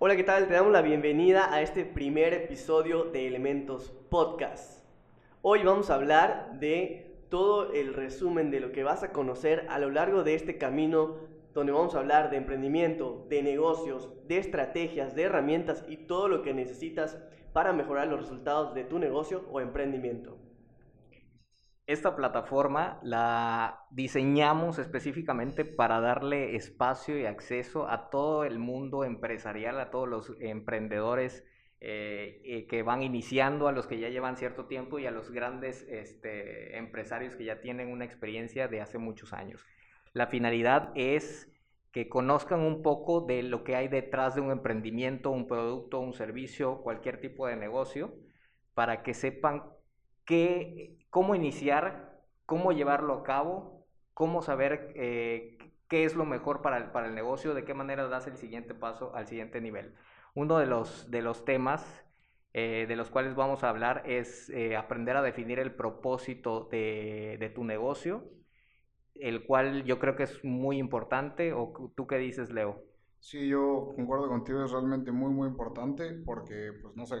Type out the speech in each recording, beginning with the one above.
Hola, ¿qué tal? Te damos la bienvenida a este primer episodio de Elementos Podcast. Hoy vamos a hablar de todo el resumen de lo que vas a conocer a lo largo de este camino donde vamos a hablar de emprendimiento, de negocios, de estrategias, de herramientas y todo lo que necesitas para mejorar los resultados de tu negocio o emprendimiento. Esta plataforma la diseñamos específicamente para darle espacio y acceso a todo el mundo empresarial, a todos los emprendedores eh, eh, que van iniciando, a los que ya llevan cierto tiempo y a los grandes este, empresarios que ya tienen una experiencia de hace muchos años. La finalidad es que conozcan un poco de lo que hay detrás de un emprendimiento, un producto, un servicio, cualquier tipo de negocio, para que sepan qué, cómo iniciar, cómo llevarlo a cabo, cómo saber eh, qué es lo mejor para el, para el negocio, de qué manera das el siguiente paso al siguiente nivel. Uno de los, de los temas eh, de los cuales vamos a hablar es eh, aprender a definir el propósito de, de, tu negocio, el cual yo creo que es muy importante. ¿O tú qué dices, Leo? Sí, yo concuerdo contigo, es realmente muy, muy importante porque, pues no sé,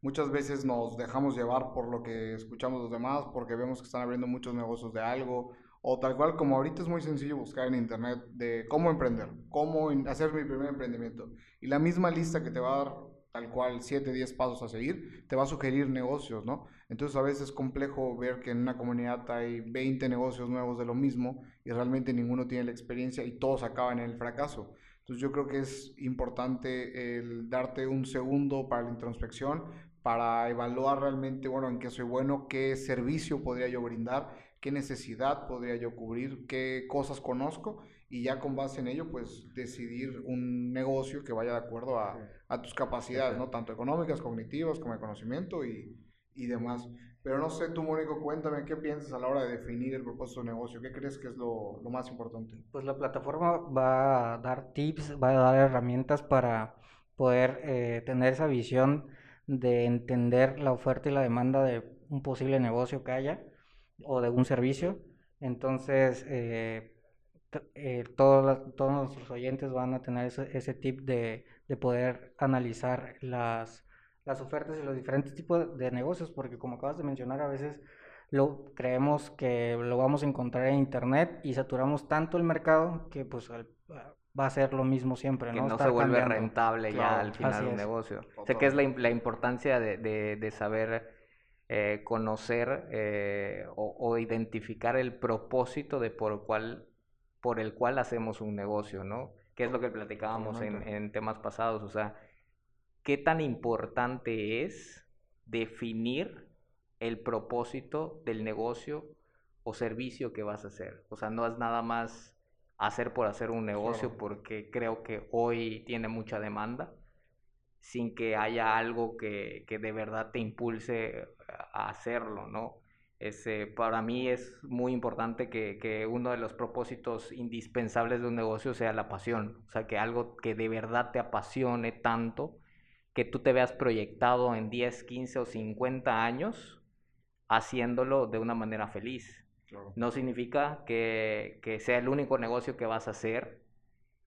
Muchas veces nos dejamos llevar por lo que escuchamos los demás, porque vemos que están abriendo muchos negocios de algo, o tal cual como ahorita es muy sencillo buscar en internet de cómo emprender, cómo hacer mi primer emprendimiento. Y la misma lista que te va a dar tal cual 7, 10 pasos a seguir, te va a sugerir negocios, ¿no? Entonces a veces es complejo ver que en una comunidad hay 20 negocios nuevos de lo mismo y realmente ninguno tiene la experiencia y todos acaban en el fracaso. Entonces yo creo que es importante el darte un segundo para la introspección, para evaluar realmente, bueno, en qué soy bueno, qué servicio podría yo brindar, qué necesidad podría yo cubrir, qué cosas conozco y ya con base en ello, pues decidir un negocio que vaya de acuerdo a, a tus capacidades, ¿no? Tanto económicas, cognitivas, como de conocimiento y, y demás. Pero no sé, tú, Mónico, cuéntame qué piensas a la hora de definir el propósito de negocio. ¿Qué crees que es lo, lo, más importante? Pues la plataforma va a dar tips, va a dar herramientas para poder eh, tener esa visión de entender la oferta y la demanda de un posible negocio que haya o de un servicio. Entonces, eh, eh, todos, todos nuestros oyentes van a tener ese, ese tip de, de, poder analizar las, las ofertas y los diferentes tipos de negocios, porque como acabas de mencionar, a veces lo creemos que lo vamos a encontrar en internet y saturamos tanto el mercado que pues va a ser lo mismo siempre, ¿no? Que no se vuelve rentable ya al final un negocio. Sé que es la, la importancia de, de, de saber eh, conocer eh, o, o, identificar el propósito de por, cual, por el cual hacemos un negocio, ¿no? Que es lo que platicábamos en, en temas pasados, o sea, qué tan importante es definir el propósito del negocio o servicio que vas a hacer. O sea, no es nada más hacer por hacer un negocio porque creo que hoy tiene mucha demanda sin que haya algo que, que de verdad te impulse a hacerlo, ¿no? Ese, para mí es muy importante que, que, uno de los propósitos indispensables de un negocio sea la pasión, o sea, que algo que de verdad te apasione tanto, que tú te veas proyectado en 10, 15 o 50 años haciéndolo de una manera feliz. No significa que, que, sea el único negocio que vas a hacer,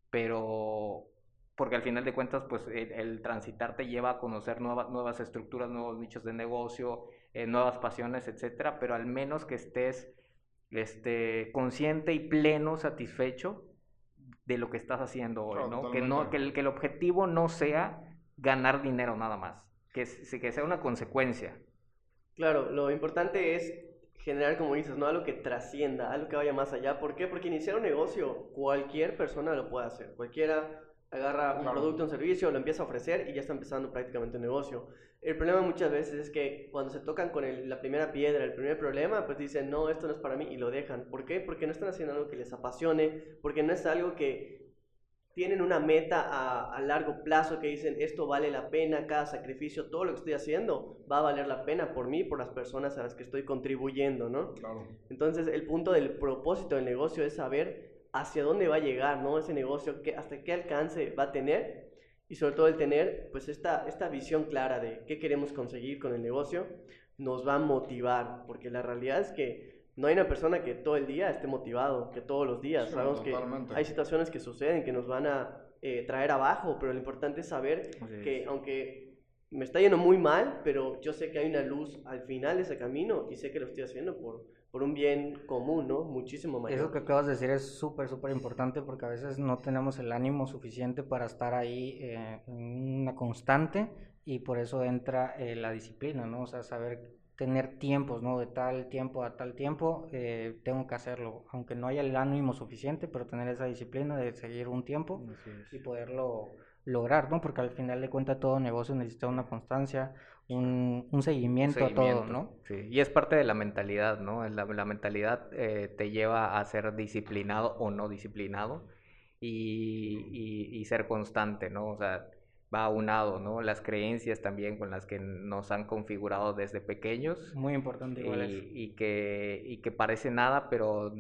pero porque al final de cuentas, pues el, el transitar te lleva a conocer nuevas, nuevas estructuras, nuevos nichos de negocio, eh, nuevas pasiones, etcétera, pero al menos que estés este, consciente y pleno, satisfecho de lo que estás haciendo hoy, ¿no? Que, no que, el, que el objetivo no sea ganar dinero nada más, que, que sea una consecuencia. Claro, lo importante es generar, como dices, ¿no? Algo que trascienda, algo que vaya más allá. ¿Por qué? Porque iniciar un negocio, cualquier persona lo puede hacer. Cualquiera agarra un claro. producto, un servicio, lo empieza a ofrecer y ya está empezando prácticamente un negocio. El problema muchas veces es que cuando se tocan con el, la primera piedra, el primer problema, pues dicen, no, esto no es para mí y lo dejan. ¿Por qué? Porque no están haciendo algo que les apasione, porque no es algo que tienen una meta a, a, largo plazo que dicen esto vale la pena, cada sacrificio, todo lo que estoy haciendo va a valer la pena por mí, por las personas a las que estoy contribuyendo, ¿no? Claro. Entonces el punto del propósito del negocio es saber hacia dónde va a llegar, ¿no? Ese negocio, que, hasta qué alcance va a tener y sobre todo el tener pues esta, esta visión clara de qué queremos conseguir con el negocio nos va a motivar, porque la realidad es que no hay una persona que todo el día esté motivado, que todos los días. Sí, Sabemos totalmente. que hay situaciones que suceden que nos van a eh, traer abajo, pero lo importante es saber que aunque me está yendo muy mal, pero yo sé que hay una luz al final de ese camino y sé que lo estoy haciendo por, por un bien común, ¿no? Muchísimo mayor. Eso que acabas de decir es súper, súper importante porque a veces no tenemos el ánimo suficiente para estar ahí eh, en una constante y por eso entra eh, la disciplina, ¿no? O sea, saber tener tiempos, ¿no? De tal tiempo a tal tiempo, eh, tengo que hacerlo, aunque no haya el ánimo suficiente, pero tener esa disciplina de seguir un tiempo y poderlo lograr, ¿no? Porque al final de cuentas todo negocio necesita una constancia, un, un, seguimiento, a todo, ¿no? Sí, y es parte de la mentalidad, ¿no? La, la mentalidad eh, te lleva a ser disciplinado o no disciplinado y, y, y, ser constante, ¿no? O sea, va aunado, ¿no? Las creencias también con las que nos han configurado desde pequeños. Muy importante igual y, y que, y que parece nada, pero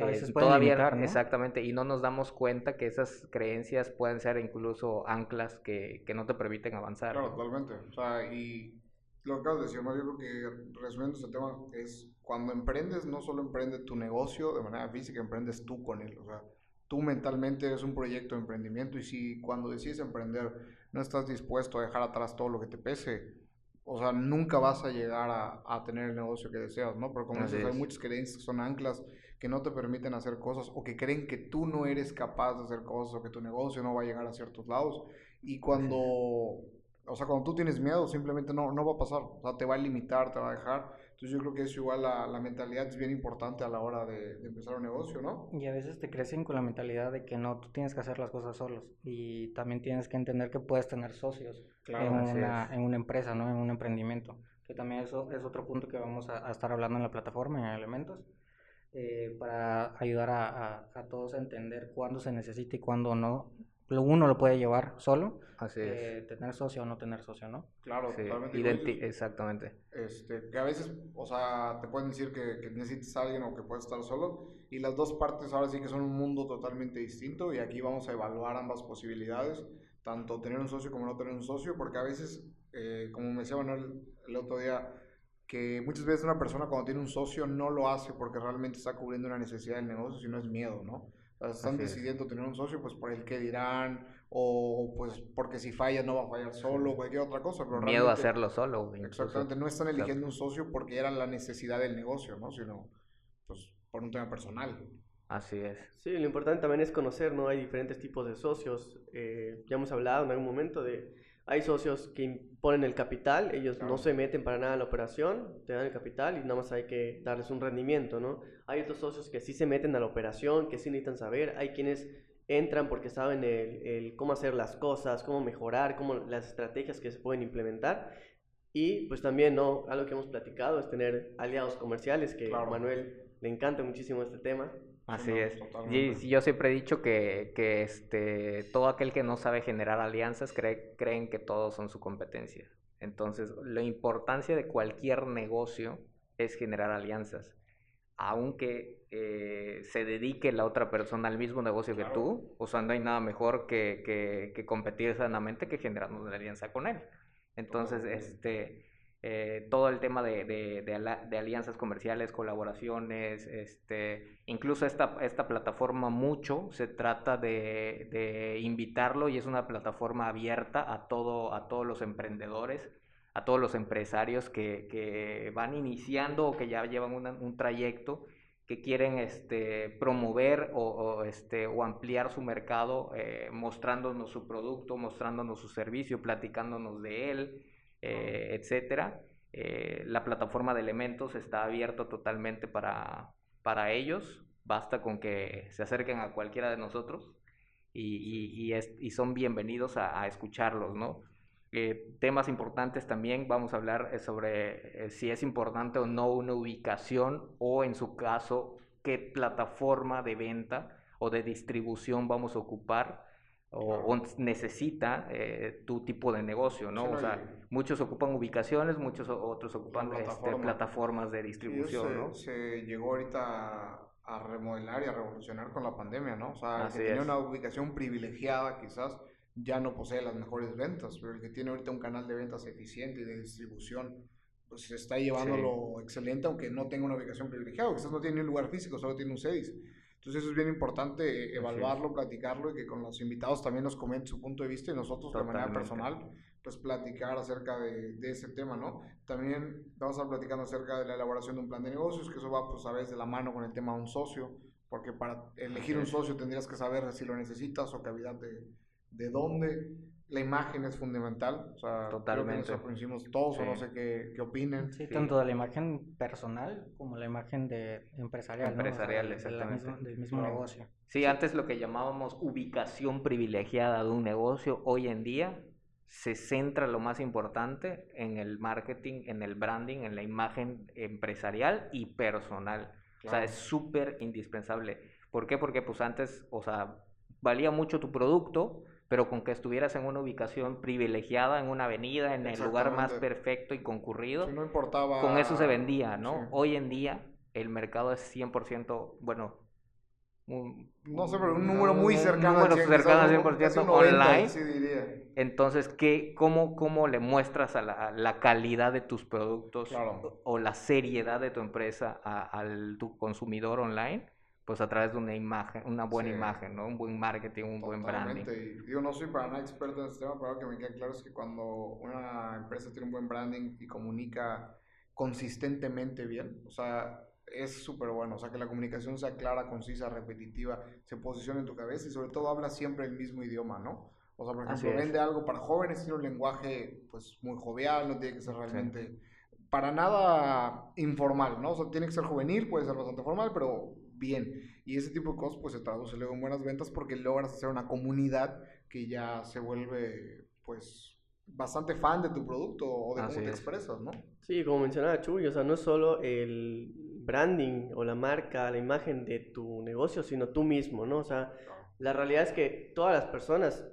a veces todavía exactamente y no nos damos cuenta que esas creencias pueden ser incluso anclas que, que no te permiten avanzar. Claro, totalmente. O sea, y lo que acabas de decir, yo creo que resumiendo este tema es cuando emprendes no solo emprende tu negocio de manera física, emprendes tú con él. O sea, tú mentalmente eres un proyecto de emprendimiento y si cuando decides emprender no estás dispuesto a dejar atrás todo lo que te pese, o sea, nunca vas a llegar a, a tener el negocio que deseas, ¿no? Pero como dices, hay muchas creencias que son anclas que no te permiten hacer cosas o que creen que tú no eres capaz de hacer cosas o que tu negocio no va a llegar a ciertos lados. Y cuando, o sea, cuando tú tienes miedo, simplemente no, no va a pasar. O sea, te va a limitar, te va a dejar. Entonces yo creo que es igual la, la mentalidad es bien importante a la hora de, de, empezar un negocio, ¿no? Y a veces te crecen con la mentalidad de que no, tú tienes que hacer las cosas solos. Y también tienes que entender que puedes tener socios en, una, en una empresa, ¿no? En un emprendimiento. Que también eso es otro punto que vamos a, a estar hablando en la plataforma, en Elementos eh, para ayudar a, a, todos a entender cuándo se necesita y cuándo no. Uno lo puede llevar solo, Así eh, es. tener socio o no tener socio, ¿no? Claro, sí. totalmente. Identi exactamente. Este, que a veces, o sea, te pueden decir que, que necesitas a alguien o que puedes estar solo, y las dos partes ahora sí que son un mundo totalmente distinto, y aquí vamos a evaluar ambas posibilidades, tanto tener un socio como no tener un socio, porque a veces, eh, como me decía Manuel el otro día, que muchas veces una persona cuando tiene un socio no lo hace porque realmente está cubriendo una necesidad del negocio, sino es miedo, ¿no? Están decidiendo es. tener un socio pues por el que dirán o pues porque si falla no va a fallar solo o cualquier otra cosa. Pero miedo a hacerlo solo. Incluso. Exactamente, no están eligiendo claro. un socio porque era la necesidad del negocio, ¿no? Sino pues por un tema personal. Así es. Sí, lo importante también es conocer, ¿no? Hay diferentes tipos de socios. Eh, ya hemos hablado en algún momento de hay socios que ponen el capital, ellos claro. no se meten para nada en la operación, te dan el capital y nada más hay que darles un rendimiento, ¿no? Hay otros socios que sí se meten a la operación, que sí necesitan saber, hay quienes entran porque saben el, el cómo hacer las cosas, cómo mejorar, cómo las estrategias que se pueden implementar. Y pues también, ¿no? Algo que hemos platicado es tener aliados comerciales, que claro. a Manuel le encanta muchísimo este tema. Así no, es. Y yo siempre he dicho que, que, este, todo aquel que no sabe generar alianzas cree, creen que todos son su competencia. Entonces, la importancia de cualquier negocio es generar alianzas. Aunque eh, se dedique la otra persona al mismo negocio claro. que tú, o sea, no hay nada mejor que, que, que competir sanamente que generar una alianza con él. Entonces, este eh, todo el tema de, alianzas comerciales, colaboraciones, este, incluso esta, esta plataforma mucho se trata de, invitarlo y es una plataforma abierta a, todo, a todos los emprendedores, a todos los empresarios que, van iniciando o que ya llevan un trayecto que quieren este, promover o, o, este, o ampliar su mercado, eh, mostrándonos su producto, mostrándonos su servicio, platicándonos de él eh, etcétera. Eh, la plataforma de elementos está abierta totalmente para, para ellos. Basta con que se acerquen a cualquiera de nosotros y, y, es, y son bienvenidos a, escucharlos, ¿no? Eh, temas importantes también vamos a hablar sobre eh, si es importante o no una ubicación o en su caso qué plataforma de venta o de distribución vamos a ocupar o, o necesita eh, tu tipo de negocio, ¿no? Sí, o sea, y... muchos ocupan ubicaciones, muchos otros ocupan plataforma. este, plataformas de distribución, se, ¿no? Se llegó ahorita a remodelar y a revolucionar con la pandemia, ¿no? O sea, Así el que tenía una ubicación privilegiada quizás ya no posee las mejores ventas, pero el que tiene ahorita un canal de ventas eficiente y de distribución, pues está llevándolo sí. excelente, aunque no tenga una ubicación privilegiada, quizás no tiene un lugar físico, solo tiene un CEDIS Entonces eso es bien importante eh, evaluarlo, platicarlo y que con los invitados también nos comenten su punto de vista y nosotros de manera personal pues platicar acerca de, de, ese tema, ¿no? También vamos a estar platicando acerca de la elaboración de un plan de negocios, que eso va pues a veces de la mano con el tema de un socio, porque para elegir un socio tendrías que saber si lo necesitas o cavidad de, de dónde. La imagen es fundamental, o sea, Totalmente. creo que eso todos, o no sé qué, qué opinen. Sí, tanto de la imagen personal como la imagen de empresarial. Empresarial, exactamente. del mismo negocio. Sí, antes lo que llamábamos ubicación privilegiada de un negocio, hoy en día se centra lo más importante en el marketing, en el branding, en la imagen empresarial y personal. O sea, es súper indispensable. ¿Por qué? Porque pues antes, o sea, valía mucho tu producto, pero con que estuvieras en una ubicación privilegiada, en una avenida, en el lugar más perfecto y concurrido, no importaba... con eso se vendía, ¿no? Hoy en día el mercado es 100%, bueno, no sé, pero un número muy cercano, número cercano al 100% online. Entonces, ¿qué, cómo, ¿cómo le muestras a la, la calidad de tus productos o, la seriedad de tu empresa al tu consumidor online? Pues a través de una imagen, una buena imagen, ¿no? Un buen marketing, un buen branding. yo no soy para nada experto en este tema, pero lo que me queda claro es que cuando una empresa tiene un buen branding y comunica consistentemente bien, o sea, es súper bueno. O sea, que la comunicación sea clara, concisa, repetitiva, se posicione en tu cabeza y sobre todo habla siempre el mismo idioma, ¿no? O sea, por ejemplo, vende algo para jóvenes, tiene un lenguaje pues muy jovial, no tiene que ser realmente para nada informal, ¿no? O sea, tiene que ser juvenil, puede ser bastante formal, pero bien. Y ese tipo de cosas pues se traduce luego en buenas ventas porque logras hacer una comunidad que ya se vuelve pues bastante fan de tu producto o de cómo te expresas, ¿no? Sí, como mencionaba Chuy, o sea, no es solo el branding o la marca, la imagen de tu negocio, sino tú mismo, ¿no? O sea, la realidad es que todas las personas,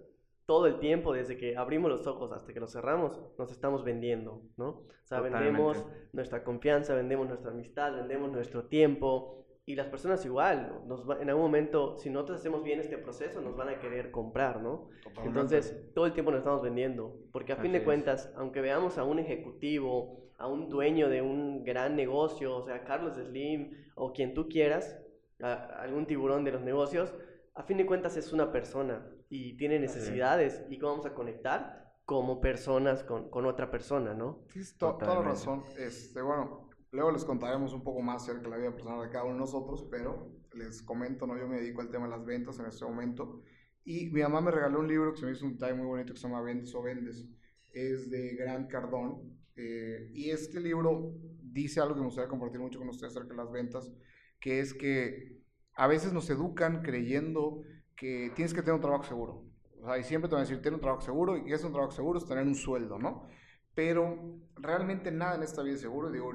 todo el tiempo, desde que abrimos los ojos hasta que los cerramos, nos estamos vendiendo, ¿no? O sea, vendemos nuestra confianza, vendemos nuestra amistad, vendemos nuestro tiempo. Y las personas igual, nos en algún momento, si nosotros hacemos bien este proceso, nos van a querer comprar, ¿no? Entonces, todo el tiempo nos estamos vendiendo, porque a fin de cuentas, aunque veamos a un ejecutivo a un dueño de un gran negocio, o sea, Carlos Slim o quien tú quieras, algún tiburón de los negocios, a fin de cuentas es una persona y tiene necesidades y cómo vamos a conectar como personas con, con otra persona, ¿no? Tienes toda la razón. Este, bueno, luego les contaremos un poco más acerca de la vida personal de cada uno de nosotros, pero les comento, ¿no? Yo me dedico al tema de las ventas en este momento y mi mamá me regaló un libro que se me hizo un detalle muy bonito que se llama Vendes o Vendes. Es de Grant Cardone eh, y este libro dice algo que me gustaría compartir mucho con ustedes acerca de las ventas, que es que a veces nos educan creyendo que tienes que tener un trabajo seguro. O sea, y siempre te van a decir, tener un trabajo seguro, y que es un trabajo seguro es tener un sueldo, ¿no? Pero realmente nada en esta vida es seguro. Digo,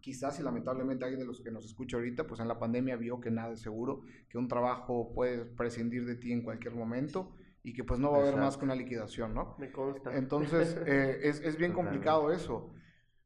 quizás y lamentablemente alguien de los que nos escucha ahorita, pues en la pandemia vio que nada es seguro, que un trabajo puede prescindir de ti en cualquier momento y que pues no va a haber más que una liquidación, ¿no? Me consta. Entonces, eh, es, es, bien complicado eso.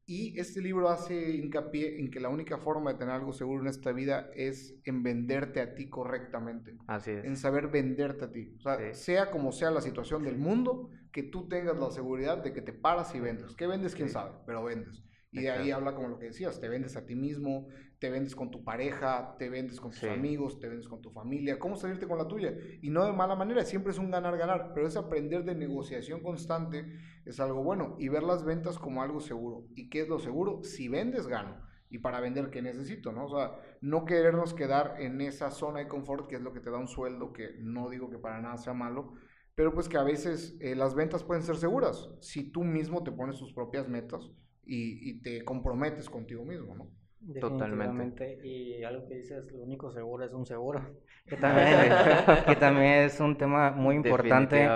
Y este libro hace hincapié en que la única forma de tener algo seguro en esta vida es en venderte a ti correctamente. Así es. En saber venderte a ti. O sea, sea como sea la situación del mundo, que tú tengas la seguridad de que te paras y vendes. ¿Qué vendes? ¿Quién sabe? Pero vendes. Y de ahí habla como lo que decías, te vendes a ti mismo, te vendes con tu pareja, te vendes con tus amigos, te vendes con tu familia, cómo salirte con la tuya. Y no de mala manera, siempre es un ganar-ganar, pero es aprender de negociación constante, es algo bueno. Y ver las ventas como algo seguro. ¿Y qué es lo seguro? Si vendes, gano. Y para vender, ¿qué necesito? ¿no? O sea, no querernos quedar en esa zona de confort, que es lo que te da un sueldo, que no digo que para nada sea malo, pero pues que a veces eh, las ventas pueden ser seguras si tú mismo te pones tus propias metas y, te comprometes contigo mismo, ¿no? Totalmente. Y algo que dices, lo único seguro es un seguro. Que también, que también es un tema muy importante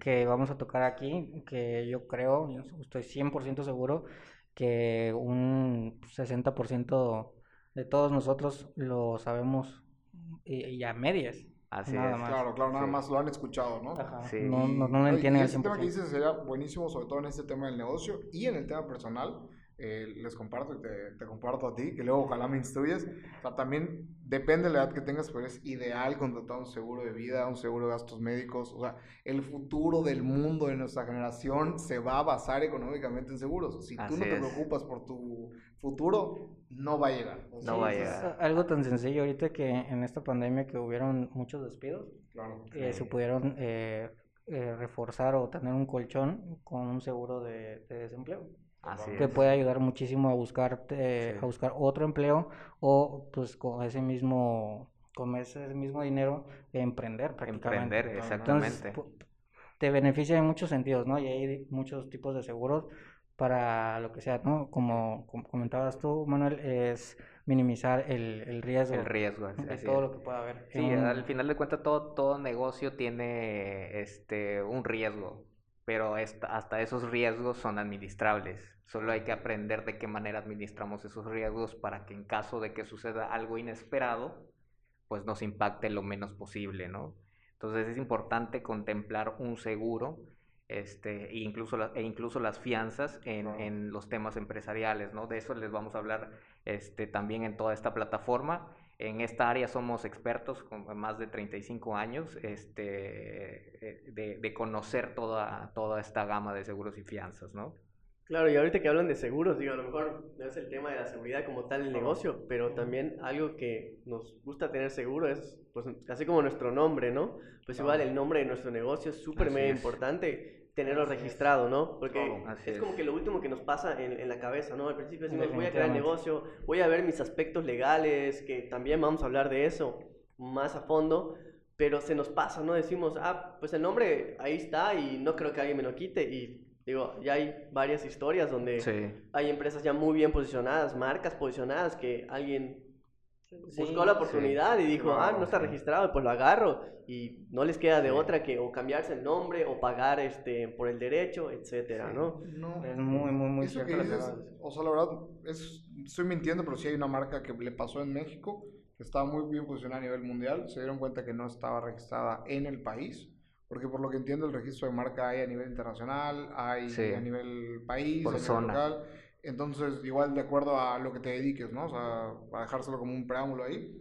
que vamos a tocar aquí, que yo creo, estoy 100% seguro que un 60% de todos nosotros lo sabemos y, a medias. Así es. Claro, claro, nada más lo han escuchado, ¿no? Ajá. Sí. No, no, no lo entienden. Y ese tema que dices sería buenísimo, sobre todo en este tema del negocio y en el tema personal. Eh, les comparto y te, te, comparto a ti, que luego ojalá me instruyes. O sea, también depende de la edad que tengas, pero es ideal contratar un seguro de vida, un seguro de gastos médicos. O sea, el futuro del mundo de nuestra generación se va a basar económicamente en seguros. Si tú no te preocupas por tu futuro, no va a llegar. no va a llegar. algo tan sencillo ahorita que en esta pandemia que hubieron muchos despidos, claro, eh, se pudieron eh, eh, reforzar o tener un colchón con un seguro de desempleo que puede ayudar muchísimo a buscar a buscar otro empleo o pues con ese mismo con ese mismo dinero emprender prácticamente. Emprender, exactamente. te beneficia en muchos sentidos, ¿no? Y hay muchos tipos de seguros para lo que sea, ¿no? Como, comentabas tú, Manuel, es minimizar el, el riesgo. El riesgo, de todo lo que pueda haber. Sí, al final de cuentas todo, todo negocio tiene este un riesgo pero hasta esos riesgos son administrables. Solo hay que aprender de qué manera administramos esos riesgos para que en caso de que suceda algo inesperado, pues nos impacte lo menos posible, ¿no? Entonces es importante contemplar un seguro este, e, incluso e incluso las fianzas en, en, los temas empresariales, ¿no? De eso les vamos a hablar este, también en toda esta plataforma en esta área somos expertos con más de 35 años este, eh, de, conocer toda, toda esta gama de seguros y fianzas, ¿no? Claro, y ahorita que hablan de seguros, digo, a lo mejor no es el tema de la seguridad como tal el negocio, pero también algo que nos gusta tener seguro es, pues, así como nuestro nombre, ¿no? Pues igual el nombre de nuestro negocio es súper mega importante tenerlo registrado, ¿no? Porque es, como que lo último que nos pasa en, en la cabeza, ¿no? Al principio decimos, voy a crear el negocio, voy a ver mis aspectos legales, que también vamos a hablar de eso más a fondo, pero se nos pasa, ¿no? Decimos, ah, pues el nombre ahí está y no creo que alguien me lo quite y digo, ya hay varias historias donde hay empresas ya muy bien posicionadas, marcas posicionadas que alguien buscó la oportunidad y dijo, ah, no está registrado, pues lo agarro. Y no les queda de otra que o cambiarse el nombre o pagar este por el derecho, etcétera, ¿no? ¿no? Es muy, muy, muy cierto. o sea, la verdad, es, estoy mintiendo, pero sí hay una marca que le pasó en México, que estaba muy bien posicionada a nivel mundial, se dieron cuenta que no estaba registrada en el país. Porque por lo que entiendo el registro de marca hay a nivel internacional, hay a nivel país, a nivel local. Entonces, igual de acuerdo a lo que te dediques, ¿no? O sea, a dejárselo como un preámbulo ahí.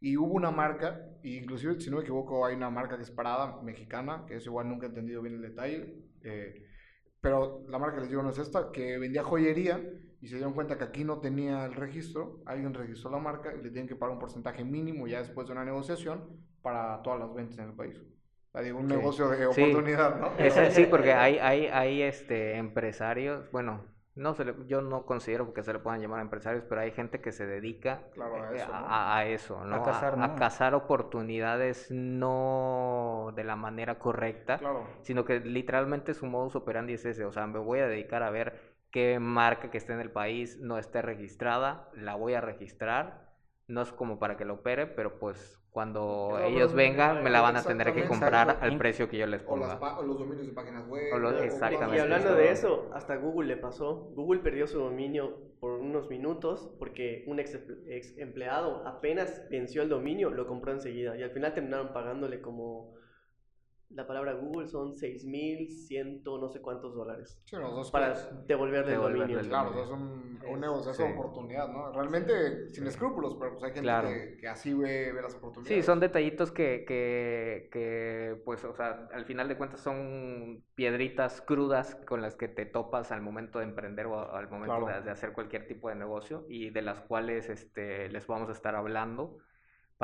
Y hubo una marca, inclusive si no me equivoco, hay una marca que es parada, mexicana, que es igual nunca he entendido bien el detalle. Eh, pero la marca les digo no es esta, que vendía joyería y se dieron cuenta que aquí no tenía el registro, alguien registró la marca y le tienen que pagar un porcentaje mínimo ya después de una negociación para todas las ventas en el país. O digo, un negocio de oportunidad, ¿no? sí, porque hay, hay, hay este, empresarios, bueno, no se yo no considero que se le puedan llamar empresarios, pero hay gente que se dedica a, eso, ¿no? a, cazar, oportunidades no de la manera correcta, sino que literalmente su modus operandi es ese, o sea, me voy a dedicar a ver qué marca que esté en el país no esté registrada, la voy a registrar, no es como para que lo opere, pero pues cuando ellos vengan me la van a tener que comprar al precio que yo les ponga. O, los dominios de páginas web. exactamente. Y hablando de eso, hasta Google le pasó. Google perdió su dominio por unos minutos porque un ex, ex empleado apenas venció el dominio, lo compró enseguida y al final terminaron pagándole como la palabra Google son 6.100 no sé cuántos dólares. Sí, para devolverle el dominio. Claro, es un, un negocio, es una oportunidad, ¿no? Realmente sin escrúpulos, pero pues hay gente que, así ve, ve, las oportunidades. Sí, son detallitos que, que, que, pues, o sea, al final de cuentas son piedritas crudas con las que te topas al momento de emprender o al momento de, de, hacer cualquier tipo de negocio y de las cuales este, les vamos a estar hablando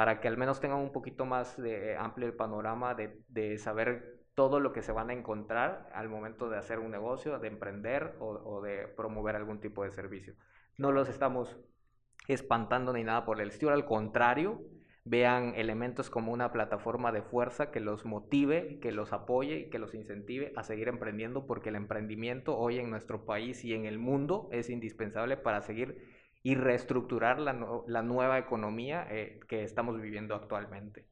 para que al menos tengan un poquito más de amplio el panorama de, saber todo lo que se van a encontrar al momento de hacer un negocio, de emprender o, de promover algún tipo de servicio. No los estamos espantando ni nada por el estilo, al contrario, vean elementos como una plataforma de fuerza que los motive, que los apoye y que los incentive a seguir emprendiendo, porque el emprendimiento hoy en nuestro país y en el mundo es indispensable para seguir y reestructurar la, la nueva economía eh, que estamos viviendo actualmente.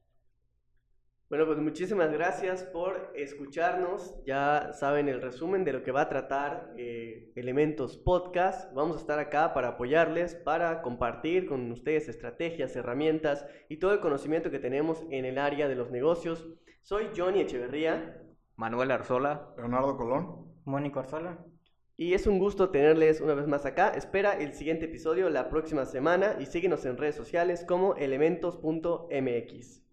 Bueno, pues muchísimas gracias por escucharnos. Ya saben el resumen de lo que va a tratar eh, Elementos Podcast. Vamos a estar acá para apoyarles, para compartir con ustedes estrategias, herramientas y todo el conocimiento que tenemos en el área de los negocios. Soy Johnny Echeverría. Manuel Arzola. Leonardo Colón. Mónico Arzola. Y es un gusto tenerles una vez más acá. Espera el siguiente episodio la próxima semana y síguenos en redes sociales como elementos.mx.